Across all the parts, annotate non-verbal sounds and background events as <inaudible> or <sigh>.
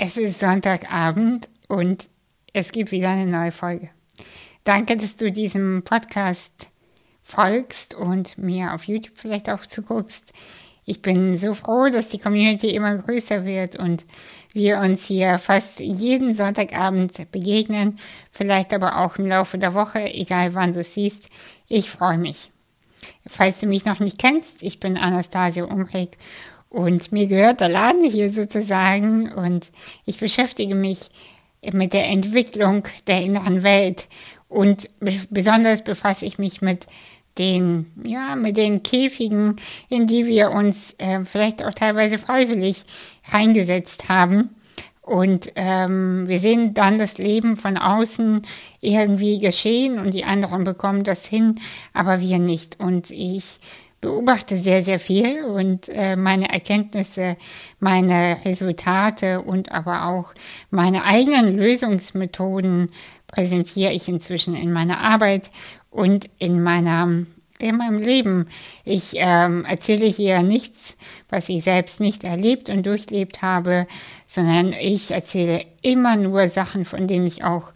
Es ist Sonntagabend und es gibt wieder eine neue Folge. Danke, dass du diesem Podcast folgst und mir auf YouTube vielleicht auch zuguckst. Ich bin so froh, dass die Community immer größer wird und wir uns hier fast jeden Sonntagabend begegnen, vielleicht aber auch im Laufe der Woche, egal wann du siehst. Ich freue mich. Falls du mich noch nicht kennst, ich bin Anastasia Umrig und mir gehört der Laden hier sozusagen und ich beschäftige mich mit der Entwicklung der inneren Welt und besonders befasse ich mich mit den, ja, mit den Käfigen, in die wir uns äh, vielleicht auch teilweise freiwillig reingesetzt haben. Und ähm, wir sehen dann das Leben von außen irgendwie geschehen und die anderen bekommen das hin, aber wir nicht. Und ich beobachte sehr, sehr viel und äh, meine Erkenntnisse, meine Resultate und aber auch meine eigenen Lösungsmethoden präsentiere ich inzwischen in meiner Arbeit und in meiner in meinem Leben. Ich ähm, erzähle hier nichts, was ich selbst nicht erlebt und durchlebt habe, sondern ich erzähle immer nur Sachen, von denen ich auch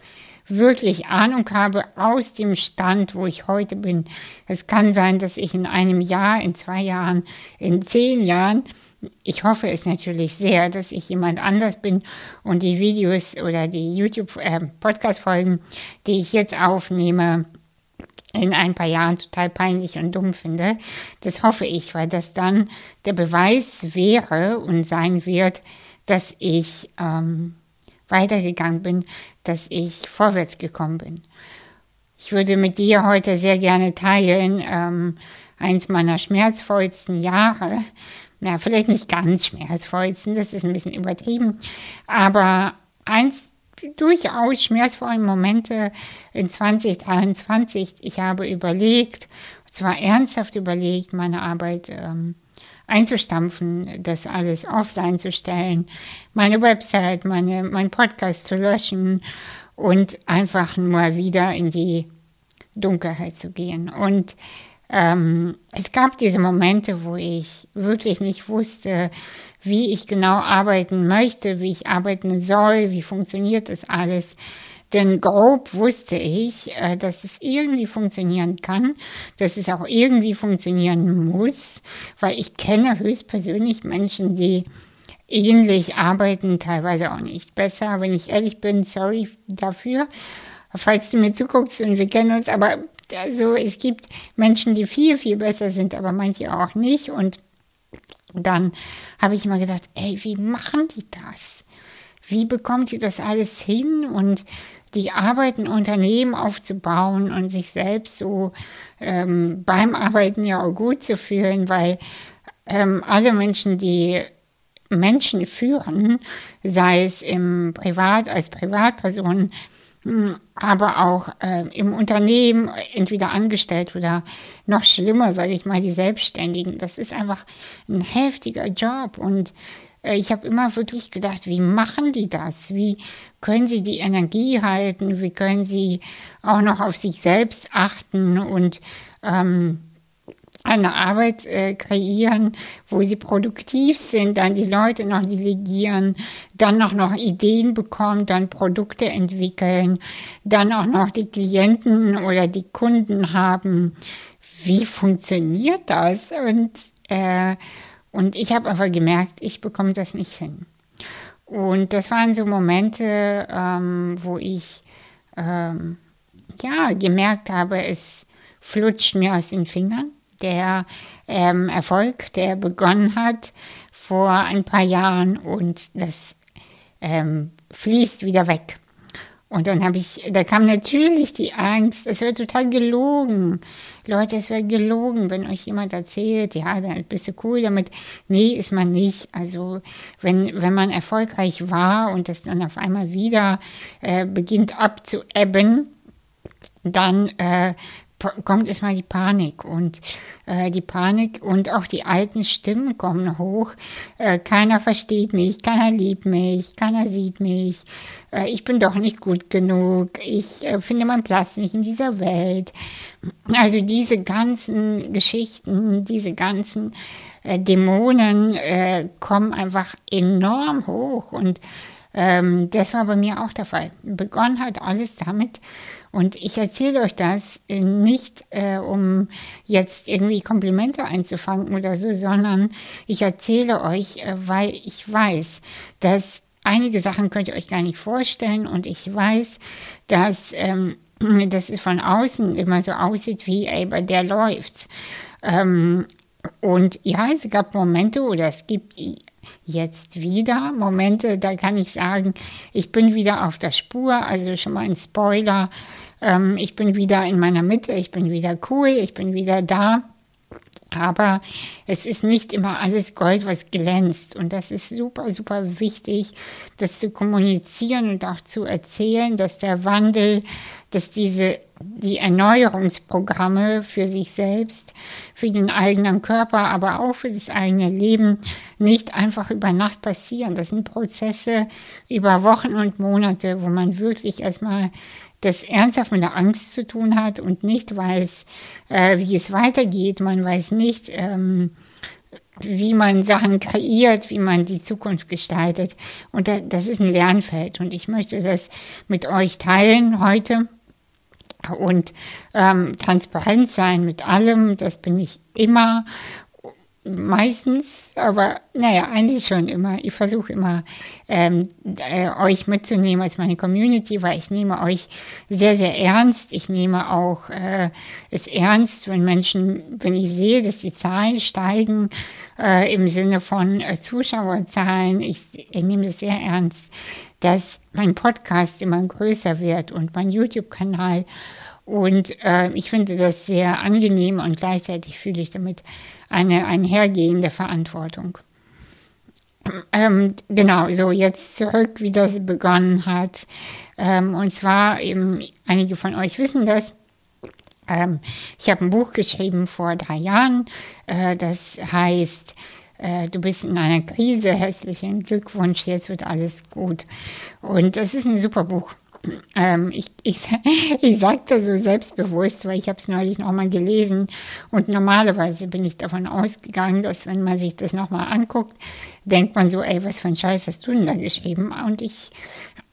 wirklich Ahnung habe aus dem Stand, wo ich heute bin. Es kann sein, dass ich in einem Jahr, in zwei Jahren, in zehn Jahren, ich hoffe es natürlich sehr, dass ich jemand anders bin und die Videos oder die YouTube-Podcast-Folgen, äh, die ich jetzt aufnehme, in ein paar Jahren total peinlich und dumm finde. Das hoffe ich, weil das dann der Beweis wäre und sein wird, dass ich ähm, weitergegangen bin, dass ich vorwärts gekommen bin. Ich würde mit dir heute sehr gerne teilen, ähm, eins meiner schmerzvollsten Jahre. Na, vielleicht nicht ganz schmerzvollsten, das ist ein bisschen übertrieben, aber eins durchaus schmerzvollen Momente in 2023. Ich habe überlegt, zwar ernsthaft überlegt, meine Arbeit ähm, einzustampfen, das alles offline zu stellen, meine Website, meine, mein Podcast zu löschen und einfach mal wieder in die Dunkelheit zu gehen. Und ähm, es gab diese Momente, wo ich wirklich nicht wusste, wie ich genau arbeiten möchte, wie ich arbeiten soll, wie funktioniert das alles. Denn grob wusste ich, äh, dass es irgendwie funktionieren kann, dass es auch irgendwie funktionieren muss, weil ich kenne höchstpersönlich Menschen, die ähnlich arbeiten, teilweise auch nicht besser. Wenn ich ehrlich bin, sorry dafür, falls du mir zuguckst und wir kennen uns, aber also es gibt Menschen, die viel, viel besser sind, aber manche auch nicht. Und dann habe ich mal gedacht, ey, wie machen die das? Wie bekommt die das alles hin? Und die Arbeit, ein Unternehmen aufzubauen und sich selbst so ähm, beim Arbeiten ja auch gut zu fühlen, weil ähm, alle Menschen, die Menschen führen, sei es im Privat als Privatperson, hm, aber auch äh, im Unternehmen, entweder angestellt oder noch schlimmer, sage ich mal, die Selbstständigen. Das ist einfach ein heftiger Job und ich habe immer wirklich gedacht, wie machen die das? Wie können sie die Energie halten? Wie können sie auch noch auf sich selbst achten und ähm, eine Arbeit äh, kreieren, wo sie produktiv sind, dann die Leute noch delegieren, dann auch noch Ideen bekommen, dann Produkte entwickeln, dann auch noch die Klienten oder die Kunden haben. Wie funktioniert das? Und äh, und ich habe einfach gemerkt, ich bekomme das nicht hin. Und das waren so Momente, ähm, wo ich ähm, ja gemerkt habe, es flutscht mir aus den Fingern. Der ähm, Erfolg, der begonnen hat vor ein paar Jahren und das ähm, fließt wieder weg. Und dann habe ich, da kam natürlich die Angst, es wird total gelogen. Leute, es wird gelogen, wenn euch jemand erzählt, ja, dann bist du cool damit. Nee, ist man nicht. Also wenn, wenn man erfolgreich war und das dann auf einmal wieder äh, beginnt abzuebben, dann äh, kommt erstmal die Panik und äh, die Panik und auch die alten Stimmen kommen hoch. Äh, keiner versteht mich, keiner liebt mich, keiner sieht mich. Äh, ich bin doch nicht gut genug. Ich äh, finde meinen Platz nicht in dieser Welt. Also diese ganzen Geschichten, diese ganzen äh, Dämonen kommen einfach enorm hoch und Ähm, das war bei mir auch der Fall. Begonnen hat alles damit. Und ich erzähle euch das nicht, äh, um jetzt irgendwie Komplimente einzufangen oder so, sondern ich erzähle euch, äh, weil ich weiß, dass einige Sachen könnt ihr euch gar nicht vorstellen und ich weiß, dass, ähm, <clears throat> dass es von außen immer so aussieht wie, ey, bei der läuft's. Ähm, und ja, es gab Momente oder es gibt jetzt wieder Momente, da kann ich sagen, ich bin wieder auf der Spur, also schon mal ein Spoiler. Ähm, ich bin wieder in meiner Mitte, ich bin wieder cool, ich bin wieder da. Aber es ist nicht immer alles Gold, was glänzt. Und das ist super, super wichtig, das zu kommunizieren und auch zu erzählen, dass der Wandel, dass diese, die Erneuerungsprogramme für sich selbst, für den eigenen Körper, aber auch für das eigene Leben nicht einfach über Nacht passieren. Das sind Prozesse über Wochen und Monate, wo man wirklich erstmal das ernsthaft mit der Angst zu tun hat und nicht weiß, äh, wie es weitergeht. Man weiß nicht, ähm, wie man Sachen kreiert, wie man die Zukunft gestaltet. Und da, das ist ein Lernfeld. Und ich möchte das mit euch teilen heute und ähm, transparent sein mit allem. Das bin ich immer meistens, aber naja, eigentlich schon immer. Ich versuche immer, ähm, äh, euch mitzunehmen als meine Community, weil ich nehme euch sehr, sehr ernst. Ich nehme auch äh, es ernst, wenn Menschen, wenn ich sehe, dass die Zahlen steigen äh, im Sinne von äh, Zuschauerzahlen. Ich, ich nehme das sehr ernst, dass mein Podcast immer größer wird und mein YouTube-Kanal. Und äh, ich finde das sehr angenehm und gleichzeitig fühle ich damit eine einhergehende Verantwortung. Ähm, genau, so jetzt zurück, wie das begonnen hat. Ähm, und zwar eben, einige von euch wissen das. Ähm, ich habe ein Buch geschrieben vor drei Jahren. Äh, das heißt, äh, du bist in einer Krise, herzlichen Glückwunsch, jetzt wird alles gut. Und das ist ein super Buch. Ähm, ich, ich, <laughs> ich sagte so selbstbewusst, weil ich habe es neulich nochmal gelesen. Und normalerweise bin ich davon ausgegangen, dass wenn man sich das nochmal anguckt, denkt man so, ey, was für ein Scheiß hast du denn da geschrieben? Und ich,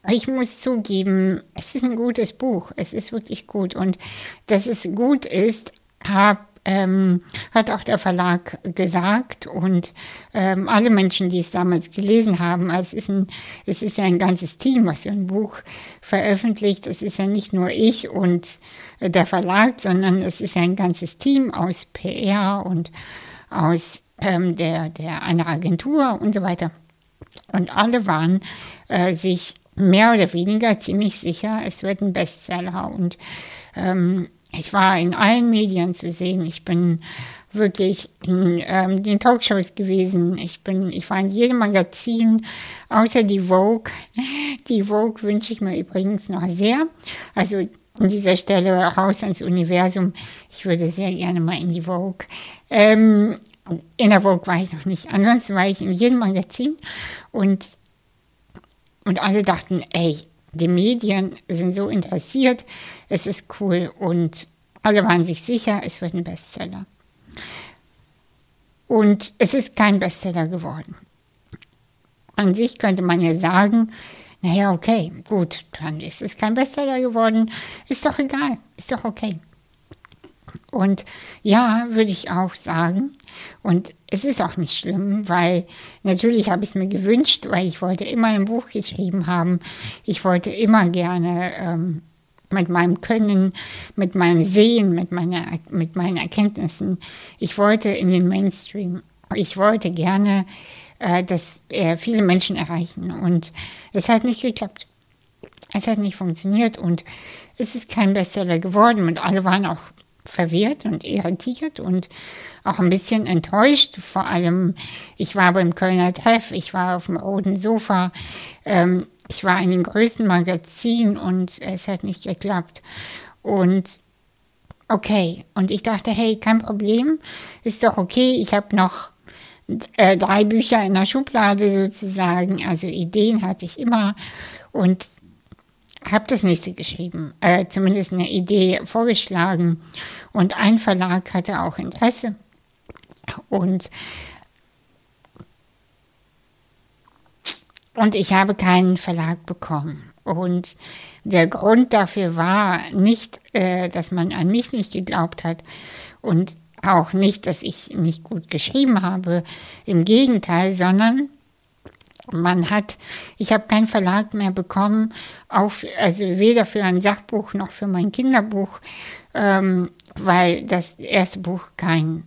ich muss zugeben, es ist ein gutes Buch, es ist wirklich gut. Und dass es gut ist, habe ähm, hat auch der Verlag gesagt und ähm, alle Menschen, die es damals gelesen haben, es ist, ein, es ist ja ein ganzes Team, was so ein Buch veröffentlicht. Es ist ja nicht nur ich und äh, der Verlag, sondern es ist ein ganzes Team aus PR und aus ähm, der, der einer Agentur und so weiter. Und alle waren äh, sich mehr oder weniger ziemlich sicher, es wird ein Bestseller und ähm, ich war in allen Medien zu sehen. Ich bin wirklich in ähm, den Talkshows gewesen. Ich bin, ich war in jedem Magazin, außer die Vogue. Die Vogue wünsche ich mir übrigens noch sehr. Also an dieser Stelle raus ans Universum. Ich würde sehr gerne mal in die Vogue. Ähm, in der Vogue war ich noch nicht. Ansonsten war ich in jedem Magazin und, und alle dachten, ey, die Medien sind so interessiert, es ist cool und alle waren sich sicher, es wird ein Bestseller. Und es ist kein Bestseller geworden. An sich könnte man ja sagen, naja, okay, gut, dann ist es kein Bestseller geworden, ist doch egal, ist doch okay. Und ja, würde ich auch sagen. Und es ist auch nicht schlimm, weil natürlich habe ich es mir gewünscht, weil ich wollte immer ein Buch geschrieben haben. Ich wollte immer gerne ähm, mit meinem Können, mit meinem Sehen, mit, meiner, mit meinen Erkenntnissen, ich wollte in den Mainstream. Ich wollte gerne, äh, dass äh, viele Menschen erreichen. Und es hat nicht geklappt. Es hat nicht funktioniert und es ist kein Bestseller geworden und alle waren auch verwirrt und irritiert und auch ein bisschen enttäuscht. Vor allem, ich war beim Kölner Treff, ich war auf dem roten Sofa, ähm, ich war in den größten Magazinen und es hat nicht geklappt. Und okay, und ich dachte, hey, kein Problem, ist doch okay, ich habe noch äh, drei Bücher in der Schublade sozusagen, also Ideen hatte ich immer und habe das nächste geschrieben, äh, zumindest eine Idee vorgeschlagen. Und ein Verlag hatte auch Interesse. Und Und ich habe keinen Verlag bekommen. Und der Grund dafür war nicht, äh, dass man an mich nicht geglaubt hat und auch nicht, dass ich nicht gut geschrieben habe, im Gegenteil, sondern man hat, ich habe keinen Verlag mehr bekommen, auch, also weder für ein Sachbuch noch für mein Kinderbuch, ähm, weil das erste Buch kein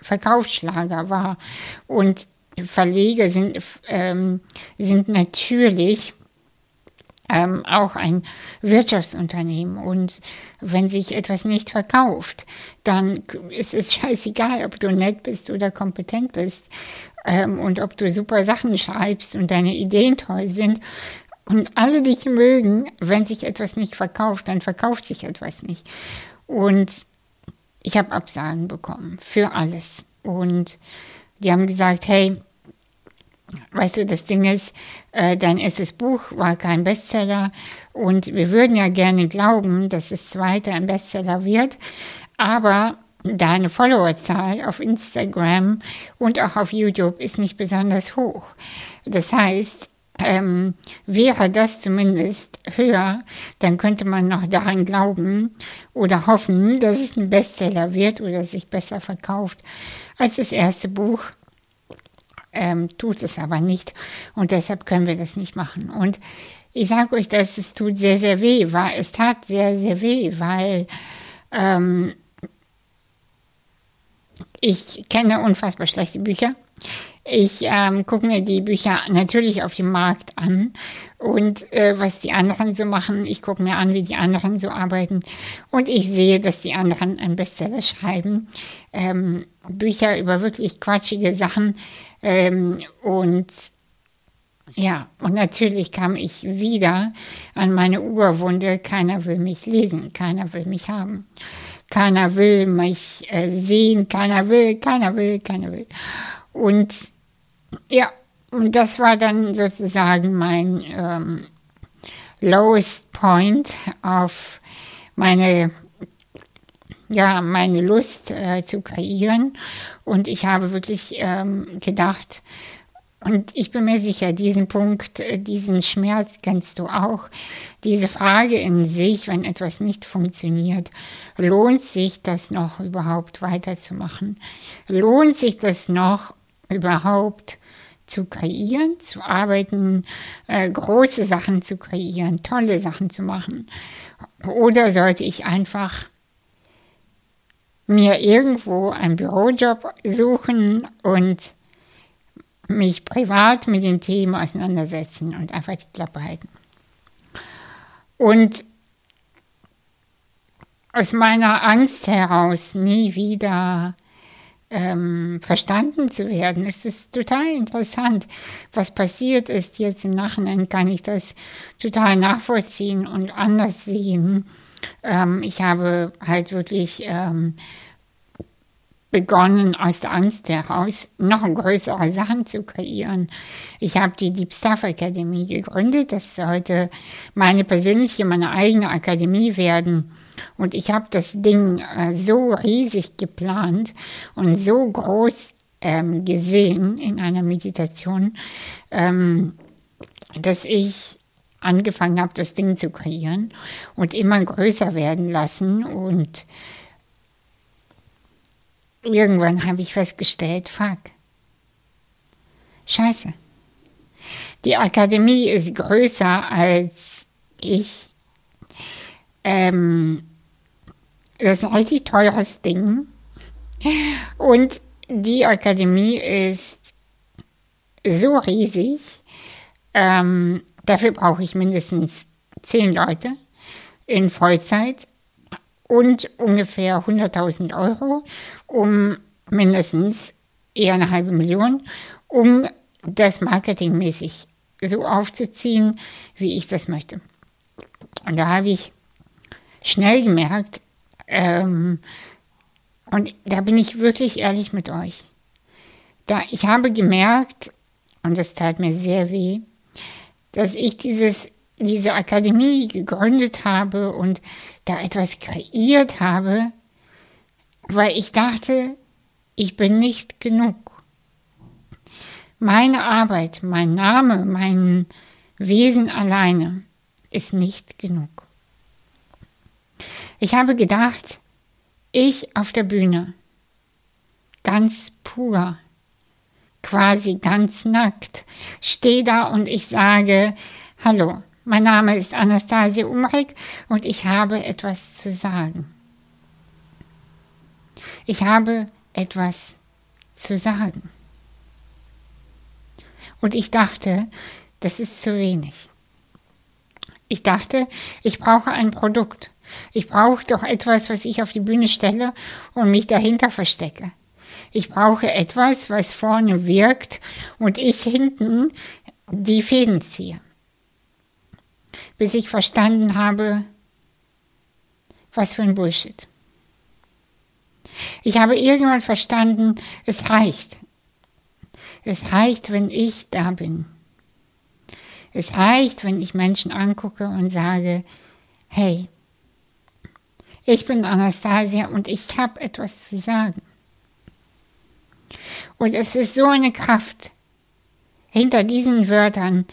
Verkaufsschlager war. Und Verleger sind, ähm, sind natürlich ähm, auch ein Wirtschaftsunternehmen. Und wenn sich etwas nicht verkauft, dann ist es <laughs> scheißegal, ob du nett bist oder kompetent bist ähm, und ob du super Sachen schreibst und deine Ideen toll sind. Und alle dich mögen, wenn sich etwas nicht verkauft, dann verkauft sich etwas nicht. Und ich habe Absagen bekommen für alles. Und die haben gesagt, hey, Weißt du, das Ding ist, äh, dein erstes Buch war kein Bestseller und wir würden ja gerne glauben, dass das zweite ein Bestseller wird, aber deine Followerzahl auf Instagram und auch auf YouTube ist nicht besonders hoch. Das heißt, ähm, wäre das zumindest höher, dann könnte man noch daran glauben oder hoffen, dass es ein Bestseller wird oder sich besser verkauft als das erste Buch ähm, tut es aber nicht. Und deshalb können wir das nicht machen. Und ich sage euch, dass es tut sehr, sehr weh, weil es tat sehr, sehr weh, weil ähm, ich kenne unfassbar schlechte Bücher. Ich ähm, gucke mir die Bücher natürlich auf dem Markt an und äh, was die anderen so machen. Ich gucke mir an, wie die anderen so arbeiten und ich sehe, dass die anderen einen Bestseller schreiben. Ähm, Bücher über wirklich quatschige Sachen ähm, und ja, und natürlich kam ich wieder an meine Urwunde. Keiner will mich lesen, keiner will mich haben. Keiner will mich äh, sehen, keiner will, keiner will, keiner will. Und ja, und das war dann sozusagen mein ähm, lowest point auf meine, ja, meine Lust äh, zu kreieren. Und ich habe wirklich ähm, gedacht, und ich bin mir sicher, diesen Punkt, äh, diesen Schmerz kennst du auch. Diese Frage in sich, wenn etwas nicht funktioniert, lohnt sich das noch überhaupt weiterzumachen? Lohnt sich das noch überhaupt zu kreieren, zu arbeiten, äh, große Sachen zu kreieren, tolle Sachen zu machen? Oder sollte ich einfach mir irgendwo einen Bürojob suchen und mich privat mit den Themen auseinandersetzen und einfach die Klappe halten? Und aus meiner Angst heraus nie wieder ähm, verstanden zu werden. Es ist total interessant, was passiert ist. Jetzt im Nachhinein kann ich das total nachvollziehen und anders sehen. Ähm, ich habe halt wirklich ähm, begonnen, aus der Angst heraus noch größere Sachen zu kreieren. Ich habe die Deep Stuff Akademie gegründet. Das sollte meine persönliche, meine eigene Akademie werden und ich habe das Ding äh, so riesig geplant und so groß ähm, gesehen in einer Meditation, ähm, dass ich angefangen habe, das Ding zu kreieren und immer größer werden lassen. Und irgendwann habe ich festgestellt, fuck, scheiße. Die Akademie ist größer als ich. Ähm, das ist ein richtig teures Ding. Und die Akademie ist so riesig. Ähm, dafür brauche ich mindestens zehn Leute in Vollzeit und ungefähr 100.000 Euro, um mindestens eher eine halbe Million, um das marketingmäßig so aufzuziehen, wie ich das möchte. Und da habe ich schnell gemerkt, ähm, und da bin ich wirklich ehrlich mit euch. Da, ich habe gemerkt, und das tat mir sehr weh, dass ich dieses, diese Akademie gegründet habe und da etwas kreiert habe, weil ich dachte, ich bin nicht genug. meine Arbeit, mein Name, mein Wesen alleine ist nicht genug. Ich habe gedacht, ich auf der Bühne, ganz pur, quasi ganz nackt, stehe da und ich sage, hallo, mein Name ist Anastasia Umrich und ich habe etwas zu sagen. Ich habe etwas zu sagen. Und ich dachte, das ist zu wenig. Ich dachte, ich brauche ein Produkt. Ich brauche doch etwas, was ich auf die Bühne stelle und mich dahinter verstecke. Ich brauche etwas, was vorne wirkt und ich hinten die Fäden ziehe. Bis ich verstanden habe, was für ein Bullshit. Ich habe irgendwann verstanden, es reicht. Es reicht, wenn ich da bin. Es reicht, wenn ich Menschen angucke und sage, hey, ich bin Anastasia und ich habe etwas zu sagen. Und es ist so eine Kraft hinter diesen Wörtern,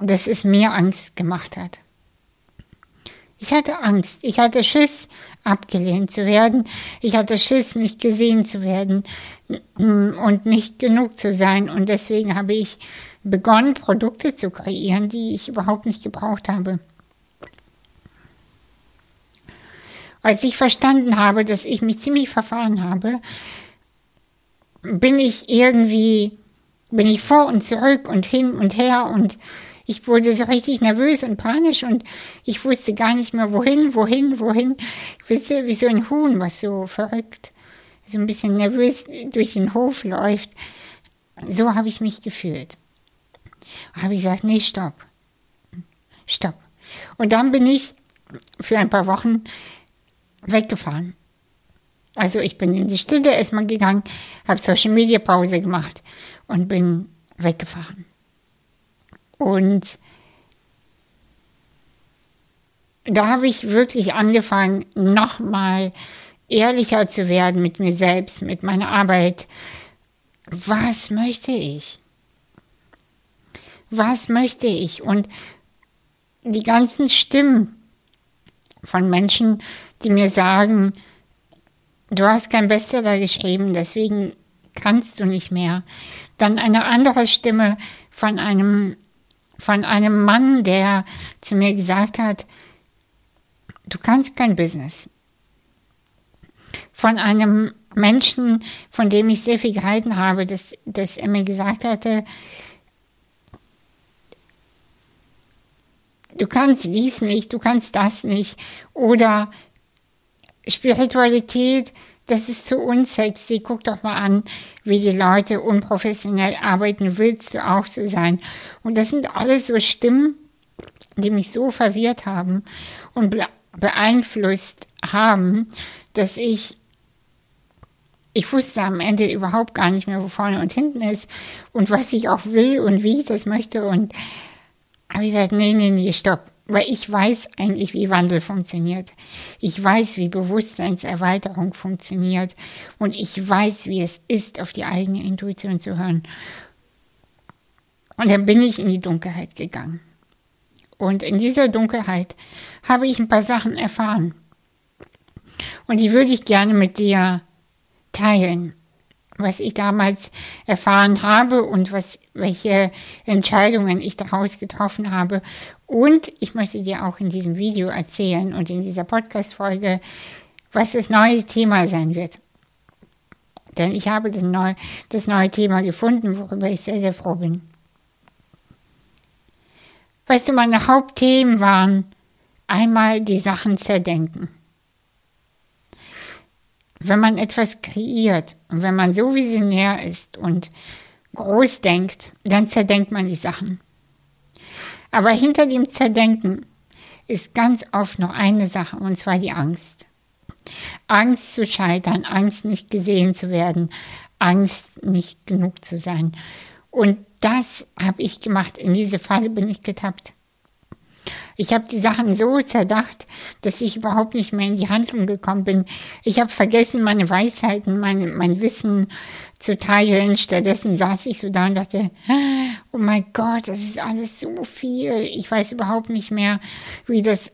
dass es mir Angst gemacht hat. Ich hatte Angst, ich hatte Schiss, abgelehnt zu werden. Ich hatte Schiss, nicht gesehen zu werden und nicht genug zu sein. Und deswegen habe ich begonnen, Produkte zu kreieren, die ich überhaupt nicht gebraucht habe. Als ich verstanden habe, dass ich mich ziemlich verfahren habe, bin ich irgendwie, bin ich vor und zurück und hin und her und ich wurde so richtig nervös und panisch und ich wusste gar nicht mehr, wohin, wohin, wohin. Ich wusste, wie so ein Huhn, was so verrückt, so ein bisschen nervös durch den Hof läuft. So habe ich mich gefühlt. Habe ich gesagt, nee, stopp. Stopp. Und dann bin ich für ein paar Wochen weggefahren. Also ich bin in die Stille erstmal gegangen, habe Social Media Pause gemacht und bin weggefahren. Und da habe ich wirklich angefangen, nochmal ehrlicher zu werden mit mir selbst, mit meiner Arbeit. Was möchte ich? Was möchte ich? Und die ganzen Stimmen von Menschen, die mir sagen, du hast kein Bestseller geschrieben, deswegen kannst du nicht mehr. Dann eine andere Stimme von einem von einem Mann, der zu mir gesagt hat, du kannst kein Business. Von einem Menschen, von dem ich sehr viel gehalten habe, dass, dass er mir gesagt hatte, du kannst dies nicht, du kannst das nicht. Oder Spiritualität, das ist zu unsexy. Guck doch mal an, wie die Leute unprofessionell arbeiten. Willst du auch so sein? Und das sind alles so Stimmen, die mich so verwirrt haben und beeinflusst haben, dass ich ich wusste am Ende überhaupt gar nicht mehr, wo vorne und hinten ist und was ich auch will und wie ich das möchte. Und habe ich gesagt, nee, nee, nee, stopp. Weil ich weiß eigentlich, wie Wandel funktioniert. Ich weiß, wie Bewusstseinserweiterung funktioniert. Und ich weiß, wie es ist, auf die eigene Intuition zu hören. Und dann bin ich in die Dunkelheit gegangen. Und in dieser Dunkelheit habe ich ein paar Sachen erfahren. Und die würde ich gerne mit dir teilen was ich damals erfahren habe und was, welche Entscheidungen ich daraus getroffen habe. Und ich möchte dir auch in diesem Video erzählen und in dieser Podcast-Folge, was das neue Thema sein wird. Denn ich habe das neue, das neue Thema gefunden, worüber ich sehr, sehr froh bin. Weißt du, meine Hauptthemen waren einmal die Sachen zerdenken wenn man etwas kreiert und wenn man so visionär ist und groß denkt, dann zerdenkt man die Sachen. Aber hinter dem Zerdenken ist ganz oft noch eine Sache, und zwar die Angst. Angst zu scheitern, Angst nicht gesehen zu werden, Angst nicht genug zu sein. Und das habe ich gemacht. In diese Falle bin ich getappt. Ich habe die Sachen so zerdacht, dass ich überhaupt nicht mehr in die Handlung gekommen bin. Ich habe vergessen, meine Weisheiten, mein, mein Wissen zu teilen. Stattdessen saß ich so da und dachte, oh mein Gott, das ist alles so viel. Ich weiß überhaupt nicht mehr, wie das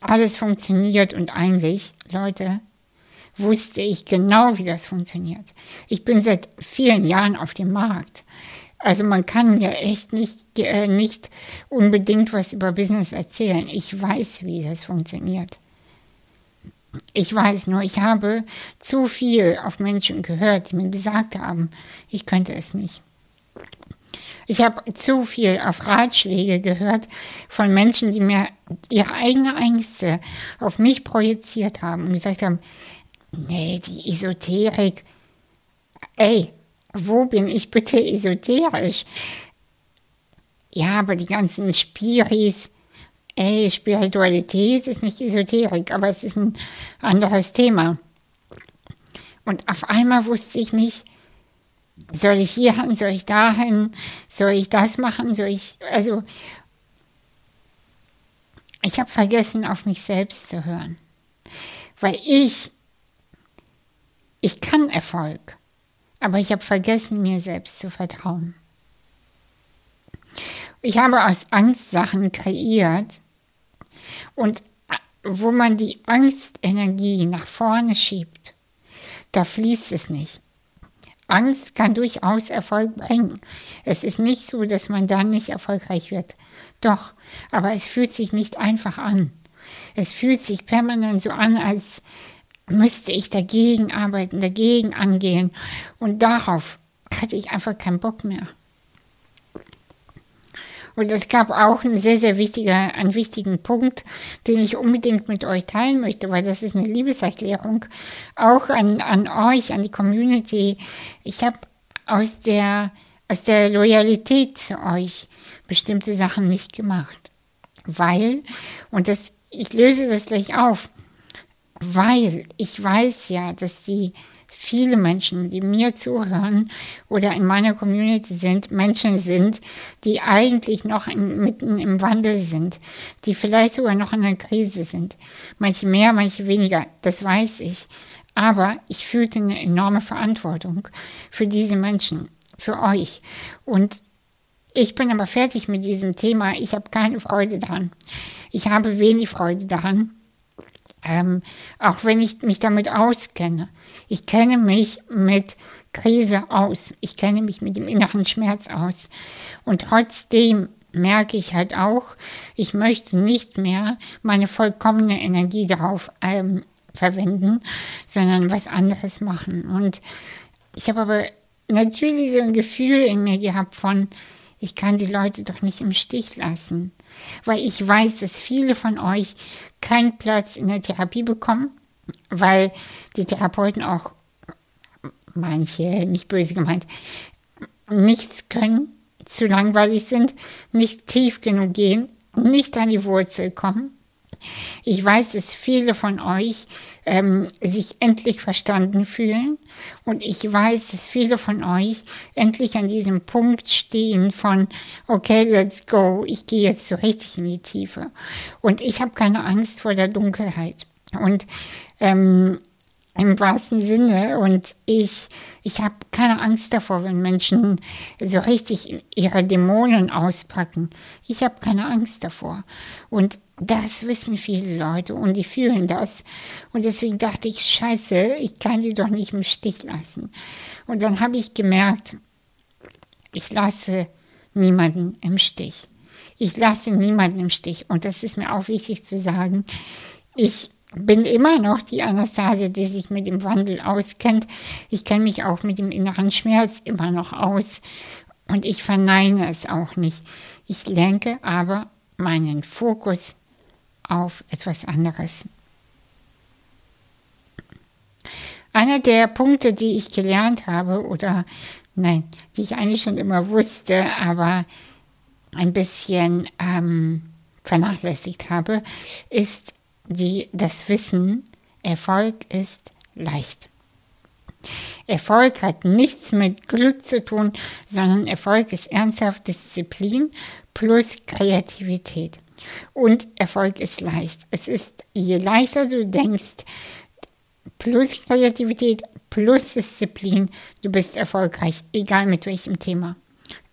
alles funktioniert. Und eigentlich, Leute, wusste ich genau, wie das funktioniert. Ich bin seit vielen Jahren auf dem Markt. Also man kann ja echt nicht, äh, nicht unbedingt was über Business erzählen. Ich weiß, wie das funktioniert. Ich weiß nur, ich habe zu viel auf Menschen gehört, die mir gesagt haben, ich könnte es nicht. Ich habe zu viel auf Ratschläge gehört von Menschen, die mir ihre eigenen Ängste auf mich projiziert haben und gesagt haben, nee, die Esoterik, ey, wo bin ich bitte esoterisch? Ja, aber die ganzen Spiris, ey, Spiritualität ist nicht Esoterik, aber es ist ein anderes Thema. Und auf einmal wusste ich nicht, soll ich hier hin, soll ich dahin, soll ich das machen, soll ich, also, ich habe vergessen, auf mich selbst zu hören. Weil ich, ich kann Erfolg. Aber ich habe vergessen, mir selbst zu vertrauen. Ich habe aus Angst Sachen kreiert und wo man die Angstenergie nach vorne schiebt, da fließt es nicht. Angst kann durchaus Erfolg bringen. Es ist nicht so, dass man dann nicht erfolgreich wird. Doch, aber es fühlt sich nicht einfach an. Es fühlt sich permanent so an, als müsste ich dagegen arbeiten, dagegen angehen. Und darauf hatte ich einfach keinen Bock mehr. Und es gab auch einen sehr, sehr wichtiger, einen wichtigen Punkt, den ich unbedingt mit euch teilen möchte, weil das ist eine Liebeserklärung auch an, an euch, an die Community. Ich habe aus der, aus der Loyalität zu euch bestimmte Sachen nicht gemacht. Weil, und das, ich löse das gleich auf, weil ich weiß ja, dass die viele Menschen, die mir zuhören oder in meiner Community sind, Menschen sind, die eigentlich noch in, mitten im Wandel sind, die vielleicht sogar noch in einer Krise sind. Manche mehr, manche weniger, das weiß ich. Aber ich fühlte eine enorme Verantwortung für diese Menschen, für euch. Und ich bin aber fertig mit diesem Thema. Ich habe keine Freude daran. Ich habe wenig Freude daran ähm, auch wenn ich mich damit auskenne. Ich kenne mich mit Krise aus. Ich kenne mich mit dem inneren Schmerz aus. Und trotzdem merke ich halt auch, ich möchte nicht mehr meine vollkommene Energie darauf ähm, verwenden, sondern was anderes machen. Und ich habe aber natürlich so ein Gefühl in mir gehabt von, ich kann die Leute doch nicht im Stich lassen, weil ich weiß, dass viele von euch keinen Platz in der Therapie bekommen, weil die Therapeuten auch, manche, nicht böse gemeint, nichts können, zu langweilig sind, nicht tief genug gehen, nicht an die Wurzel kommen. Ich weiß, dass viele von euch ähm, sich endlich verstanden fühlen und ich weiß, dass viele von euch endlich an diesem Punkt stehen von, okay, let's go, ich gehe jetzt so richtig in die Tiefe. Und ich habe keine Angst vor der Dunkelheit. Und ähm, im wahrsten Sinne. Und ich, ich habe keine Angst davor, wenn Menschen so richtig ihre Dämonen auspacken. Ich habe keine Angst davor. Und das wissen viele Leute und die fühlen das. Und deswegen dachte ich, scheiße, ich kann die doch nicht im Stich lassen. Und dann habe ich gemerkt, ich lasse niemanden im Stich. Ich lasse niemanden im Stich. Und das ist mir auch wichtig zu sagen. Ich bin immer noch die Anastasia, die sich mit dem Wandel auskennt. Ich kenne mich auch mit dem inneren Schmerz immer noch aus. Und ich verneine es auch nicht. Ich lenke aber meinen Fokus auf etwas anderes. Einer der Punkte, die ich gelernt habe, oder nein, die ich eigentlich schon immer wusste, aber ein bisschen ähm, vernachlässigt habe, ist die, das Wissen, Erfolg ist leicht. Erfolg hat nichts mit Glück zu tun, sondern Erfolg ist ernsthaft Disziplin plus Kreativität. Und Erfolg ist leicht. Es ist, je leichter du denkst, plus Kreativität, plus Disziplin, du bist erfolgreich, egal mit welchem Thema.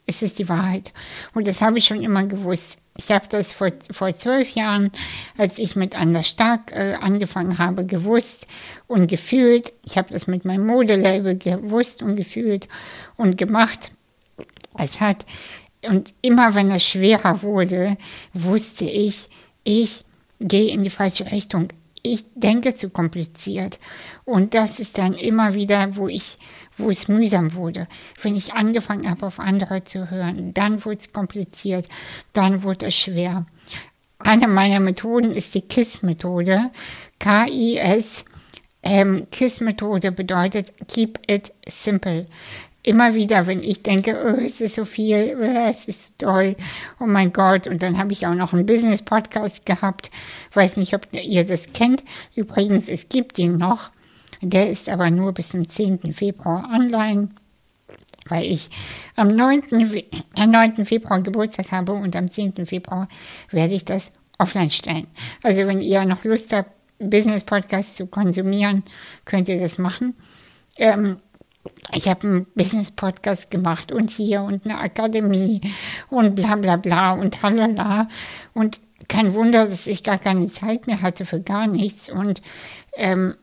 Es ist die Wahrheit. Und das habe ich schon immer gewusst. Ich habe das vor, vor zwölf Jahren, als ich mit Anders Stark äh, angefangen habe, gewusst und gefühlt. Ich habe das mit meinem Modelabel gewusst und gefühlt und gemacht. Es hat, und immer wenn es schwerer wurde, wusste ich, ich gehe in die falsche Richtung ich denke zu kompliziert. Und das ist dann immer wieder, wo ich, wo es mühsam wurde. Wenn ich angefangen habe, auf andere zu hören, dann wurde es kompliziert, dann wurde es schwer. Eine meiner Methoden ist die KISS-Methode. K-I-S. Ähm, KISS-Methode bedeutet Keep it simple immer wieder, wenn ich denke, oh, es ist so viel, oh, es ist toll, oh mein Gott. Und dann habe ich auch noch einen Business-Podcast gehabt. Weiß nicht, ob ihr das kennt. Übrigens, es gibt ihn noch. Der ist aber nur bis zum 10. Februar online, weil ich am 9. am 9. Februar Geburtstag habe und am 10. Februar werde ich das offline stellen. Also wenn ihr noch Lust habt, Business-Podcast zu konsumieren, könnt ihr das machen. Ähm, ich habe einen Business-Podcast gemacht und hier und eine Akademie und bla bla bla und halala. Und kein Wunder, dass ich gar keine Zeit mehr hatte für gar nichts. Und ähm,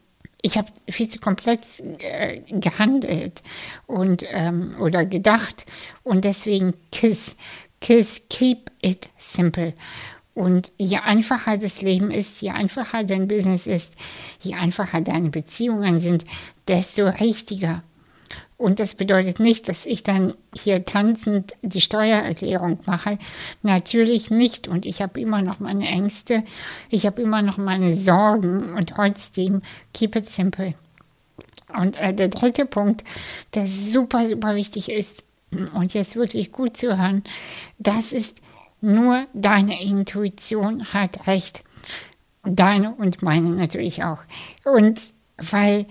ich habe viel zu komplex äh, gehandelt und ähm, oder gedacht. Und deswegen KISS. KISS, keep it simple. Und je einfacher das Leben ist, je einfacher dein Business ist, je einfacher deine Beziehungen sind, desto richtiger und das bedeutet nicht, dass ich dann hier tanzend die Steuererklärung mache. Natürlich nicht. Und ich habe immer noch meine Ängste. Ich habe immer noch meine Sorgen. Und trotzdem, keep it simple. Und äh, der dritte Punkt, der super, super wichtig ist, und jetzt wirklich gut zu hören, das ist nur deine Intuition hat recht. Deine und meine natürlich auch. Und weil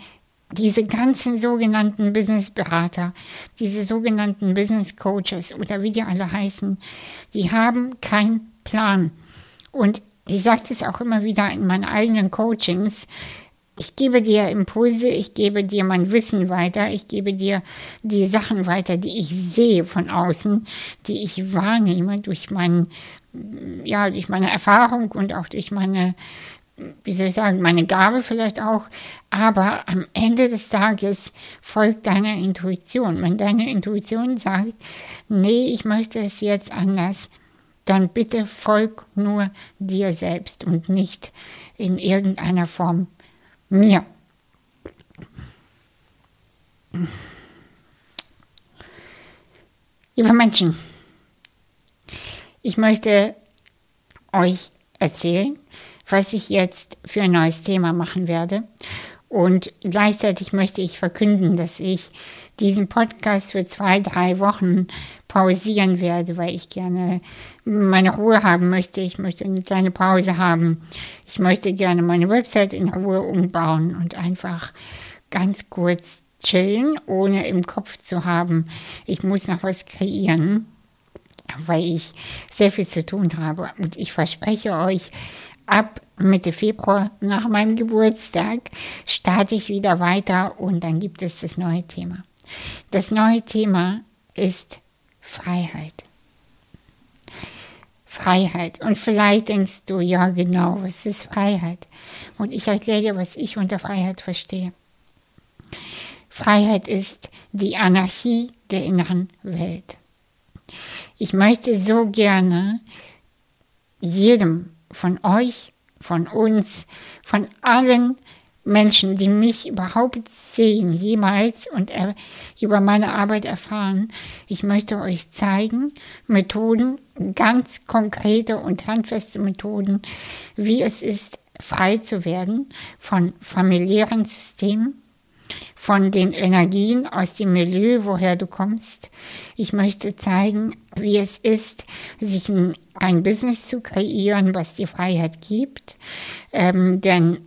diese ganzen sogenannten Businessberater, diese sogenannten Business Coaches oder wie die alle heißen, die haben keinen Plan. Und ich sage das auch immer wieder in meinen eigenen Coachings. Ich gebe dir Impulse, ich gebe dir mein Wissen weiter, ich gebe dir die Sachen weiter, die ich sehe von außen, die ich wahrnehme durch meinen ja, durch meine Erfahrung und auch durch meine wie soll ich sagen, meine Gabe vielleicht auch, aber am Ende des Tages folgt deiner Intuition. Wenn deine Intuition sagt, nee, ich möchte es jetzt anders, dann bitte folg nur dir selbst und nicht in irgendeiner Form mir. Liebe Menschen, ich möchte euch erzählen, was ich jetzt für ein neues Thema machen werde. Und gleichzeitig möchte ich verkünden, dass ich diesen Podcast für zwei, drei Wochen pausieren werde, weil ich gerne meine Ruhe haben möchte. Ich möchte eine kleine Pause haben. Ich möchte gerne meine Website in Ruhe umbauen und einfach ganz kurz chillen, ohne im Kopf zu haben, ich muss noch was kreieren, weil ich sehr viel zu tun habe. Und ich verspreche euch, ab Mitte Februar nach meinem Geburtstag starte ich wieder weiter und dann gibt es das neue Thema. Das neue Thema ist Freiheit. Freiheit. Und vielleicht denkst du, ja genau, was ist Freiheit? Und ich erkläre dir, was ich unter Freiheit verstehe. Freiheit ist die Anarchie der inneren Welt. Ich möchte so gerne jedem von euch, von uns, von allen Menschen, die mich überhaupt sehen, jemals und er, über meine Arbeit erfahren. Ich möchte euch zeigen, Methoden, ganz konkrete und handfeste Methoden, wie es ist, frei zu werden von familiären Systemen, von den Energien aus dem Milieu, woher du kommst. Ich möchte zeigen, wie es ist, sich ein, ein Business zu kreieren, was die Freiheit gibt. Ähm, denn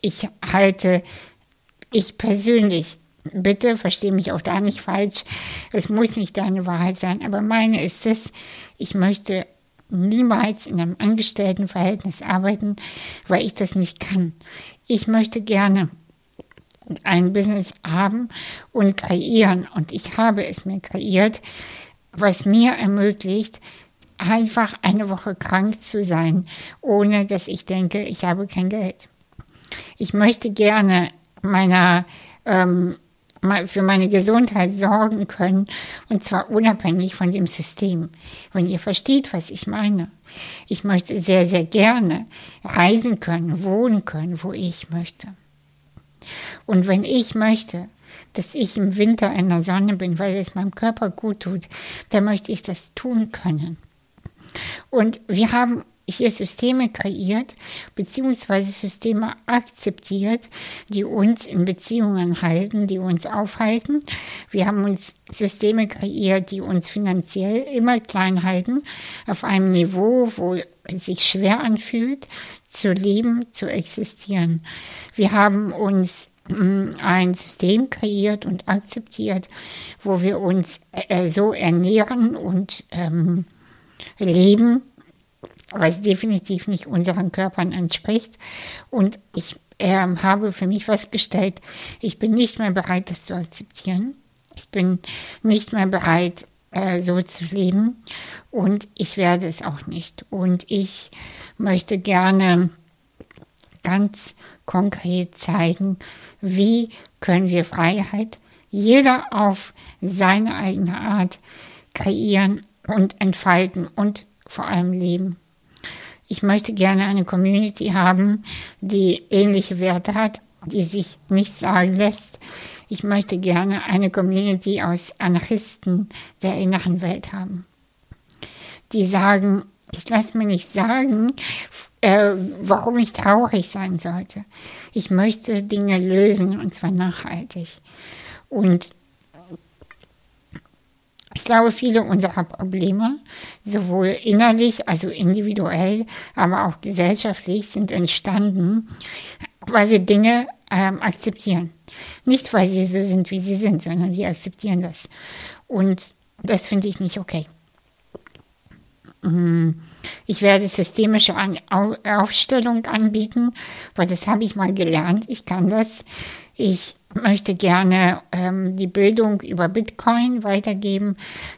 ich halte, ich persönlich, bitte verstehe mich auch da nicht falsch, es muss nicht deine Wahrheit sein, aber meine ist es, ich möchte niemals in einem Angestelltenverhältnis arbeiten, weil ich das nicht kann. Ich möchte gerne ein Business haben und kreieren. Und ich habe es mir kreiert, was mir ermöglicht, einfach eine Woche krank zu sein, ohne dass ich denke, ich habe kein Geld. Ich möchte gerne meiner ähm, für meine Gesundheit sorgen können, und zwar unabhängig von dem System. Wenn ihr versteht, was ich meine. Ich möchte sehr, sehr gerne reisen können, wohnen können, wo ich möchte. Und wenn ich möchte, dass ich im Winter in der Sonne bin, weil es meinem Körper gut tut, dann möchte ich das tun können. Und wir haben hier Systeme kreiert, beziehungsweise Systeme akzeptiert, die uns in Beziehungen halten, die uns aufhalten. Wir haben uns Systeme kreiert, die uns finanziell immer klein halten, auf einem Niveau, wo sich schwer anfühlt, zu leben, zu existieren. Wir haben uns mm, ein System kreiert und akzeptiert, wo wir uns äh, so ernähren und ähm, leben, was definitiv nicht unseren Körpern entspricht. Und ich äh, habe für mich festgestellt, ich bin nicht mehr bereit, das zu akzeptieren. Ich bin nicht mehr bereit, äh, so zu leben. Und ich werde es auch nicht. Und ich möchte gerne ganz konkret zeigen, wie können wir Freiheit, jeder auf seine eigene Art kreieren und entfalten und vor allem leben. Ich möchte gerne eine Community haben, die ähnliche Werte hat, die sich nicht sagen lässt. Ich möchte gerne eine Community aus Anarchisten der inneren Welt haben, die sagen, ich lasse mir nicht sagen, äh, warum ich traurig sein sollte. Ich möchte Dinge lösen und zwar nachhaltig. Und ich glaube, viele unserer Probleme, sowohl innerlich, also individuell, aber auch gesellschaftlich, sind entstanden, weil wir Dinge ähm, akzeptieren. Nicht, weil sie so sind, wie sie sind, sondern wir akzeptieren das. Und das finde ich nicht okay. Mm, ich werde systemische Aufstellung anbieten, weil das habe ich mal gelernt. Ich kann das. Ich möchte gerne ähm, die Bildung über Bitcoin weitergeben,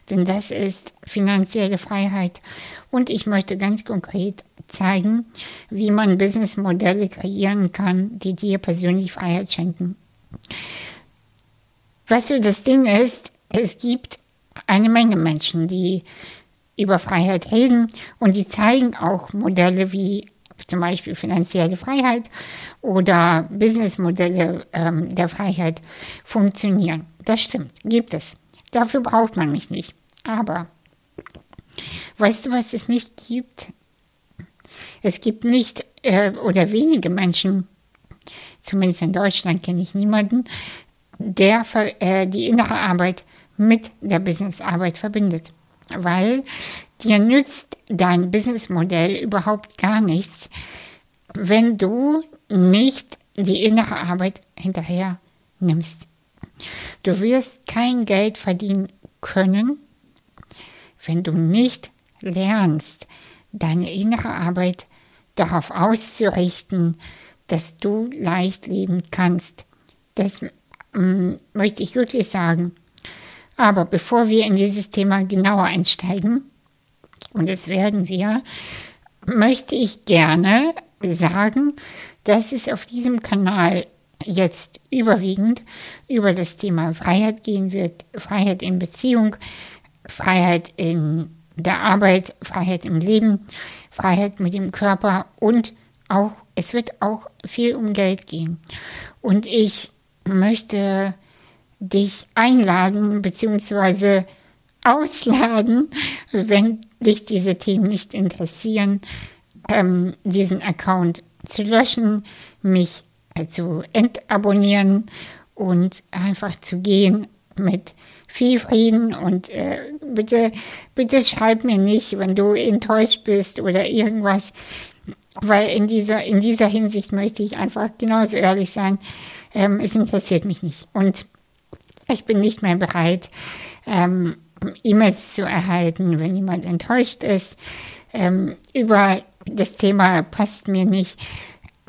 denn das ist finanzielle Freiheit. Und ich möchte ganz konkret zeigen, wie man Businessmodelle kreieren kann, die dir persönlich Freiheit schenken. Was so das Ding ist, es gibt eine Menge Menschen, die über Freiheit reden und die zeigen auch Modelle wie zum Beispiel finanzielle Freiheit oder Businessmodelle ähm, der Freiheit funktionieren. Das stimmt, gibt es. Dafür braucht man mich nicht. Aber weißt du, was es nicht gibt? Es gibt nicht äh, oder wenige Menschen, zumindest in Deutschland kenne ich niemanden, der äh, die innere Arbeit mit der Businessarbeit verbindet. Weil dir nützt dein Businessmodell überhaupt gar nichts, wenn du nicht die innere Arbeit hinterher nimmst. Du wirst kein Geld verdienen können, wenn du nicht lernst, deine innere Arbeit darauf auszurichten, dass du leicht leben kannst. Das ähm, möchte ich wirklich sagen. Aber bevor wir in dieses Thema genauer einsteigen, und das werden wir, möchte ich gerne sagen, dass es auf diesem Kanal jetzt überwiegend über das Thema Freiheit gehen wird. Freiheit in Beziehung, Freiheit in der Arbeit, Freiheit im Leben, Freiheit mit dem Körper und auch, es wird auch viel um Geld gehen. Und ich möchte dich einladen bzw. ausladen, <laughs> wenn dich diese Themen nicht interessieren, ähm, diesen Account zu löschen, mich zu entabonnieren und einfach zu gehen mit viel Frieden und äh, bitte, bitte schreib mir nicht, wenn du enttäuscht bist oder irgendwas, weil in dieser, in dieser Hinsicht möchte ich einfach genauso ehrlich sein, ähm, es interessiert mich nicht und ich bin nicht mehr bereit, ähm, E-Mails zu erhalten, wenn jemand enttäuscht ist. ähm, über das Thema passt mir nicht.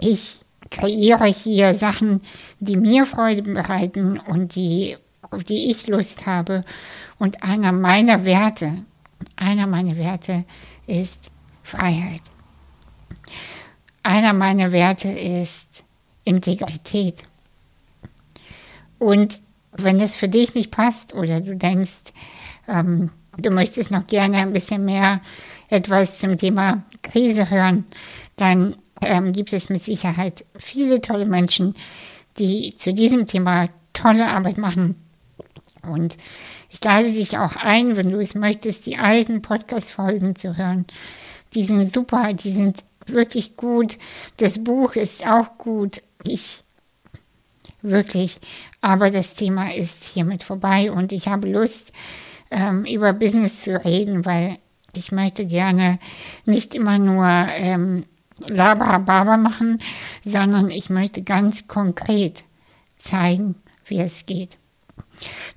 Ich kreiere hier Sachen, die mir Freude bereiten und die, auf die ich Lust habe. Und einer meiner Werte, einer meiner Werte ist Freiheit. Einer meiner Werte ist Integrität. Und wenn es für dich nicht passt oder du denkst, ähm, du möchtest noch gerne ein bisschen mehr etwas zum Thema Krise hören, dann ähm, gibt es mit Sicherheit viele tolle Menschen, die zu diesem Thema tolle Arbeit machen. Und ich lade dich auch ein, wenn du es möchtest, die alten Podcast-Folgen zu hören. Die sind super, die sind wirklich gut. Das Buch ist auch gut. Ich wirklich. Aber das Thema ist hiermit vorbei und ich habe Lust, ähm, über Business zu reden, weil ich möchte gerne nicht immer nur ähm, Laberababa machen, sondern ich möchte ganz konkret zeigen, wie es geht.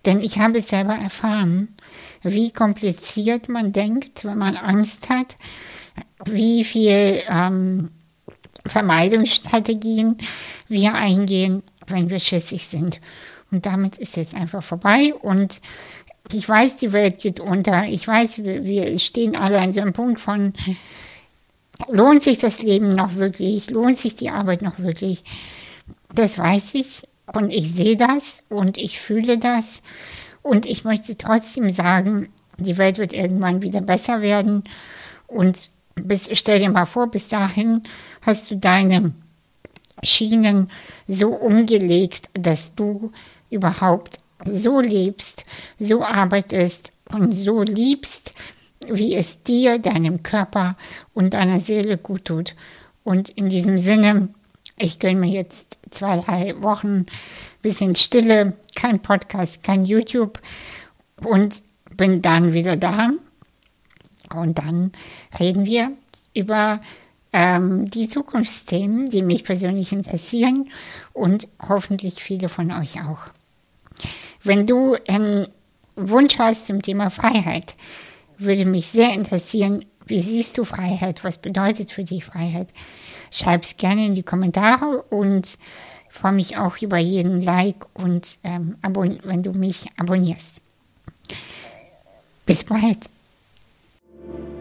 Denn ich habe selber erfahren, wie kompliziert man denkt, wenn man Angst hat, wie viel ähm, Vermeidungsstrategien wir eingehen, wenn wir schissig sind. Und damit ist jetzt einfach vorbei und ich weiß, die Welt geht unter. Ich weiß, wir stehen alle an so einem Punkt von, lohnt sich das Leben noch wirklich? Lohnt sich die Arbeit noch wirklich? Das weiß ich und ich sehe das und ich fühle das. Und ich möchte trotzdem sagen, die Welt wird irgendwann wieder besser werden. Und bis, stell dir mal vor, bis dahin hast du deine Schienen so umgelegt, dass du überhaupt so lebst, so arbeitest und so liebst, wie es dir, deinem Körper und deiner Seele gut tut. Und in diesem Sinne, ich gönne mir jetzt zwei, drei Wochen bisschen Stille, kein Podcast, kein YouTube und bin dann wieder da. Und dann reden wir über ähm, die Zukunftsthemen, die mich persönlich interessieren und hoffentlich viele von euch auch. Wenn du einen Wunsch hast zum Thema Freiheit, würde mich sehr interessieren, wie siehst du Freiheit? Was bedeutet für dich Freiheit? Schreib es gerne in die Kommentare und freue mich auch über jeden Like und ähm, wenn du mich abonnierst. Bis bald. thank you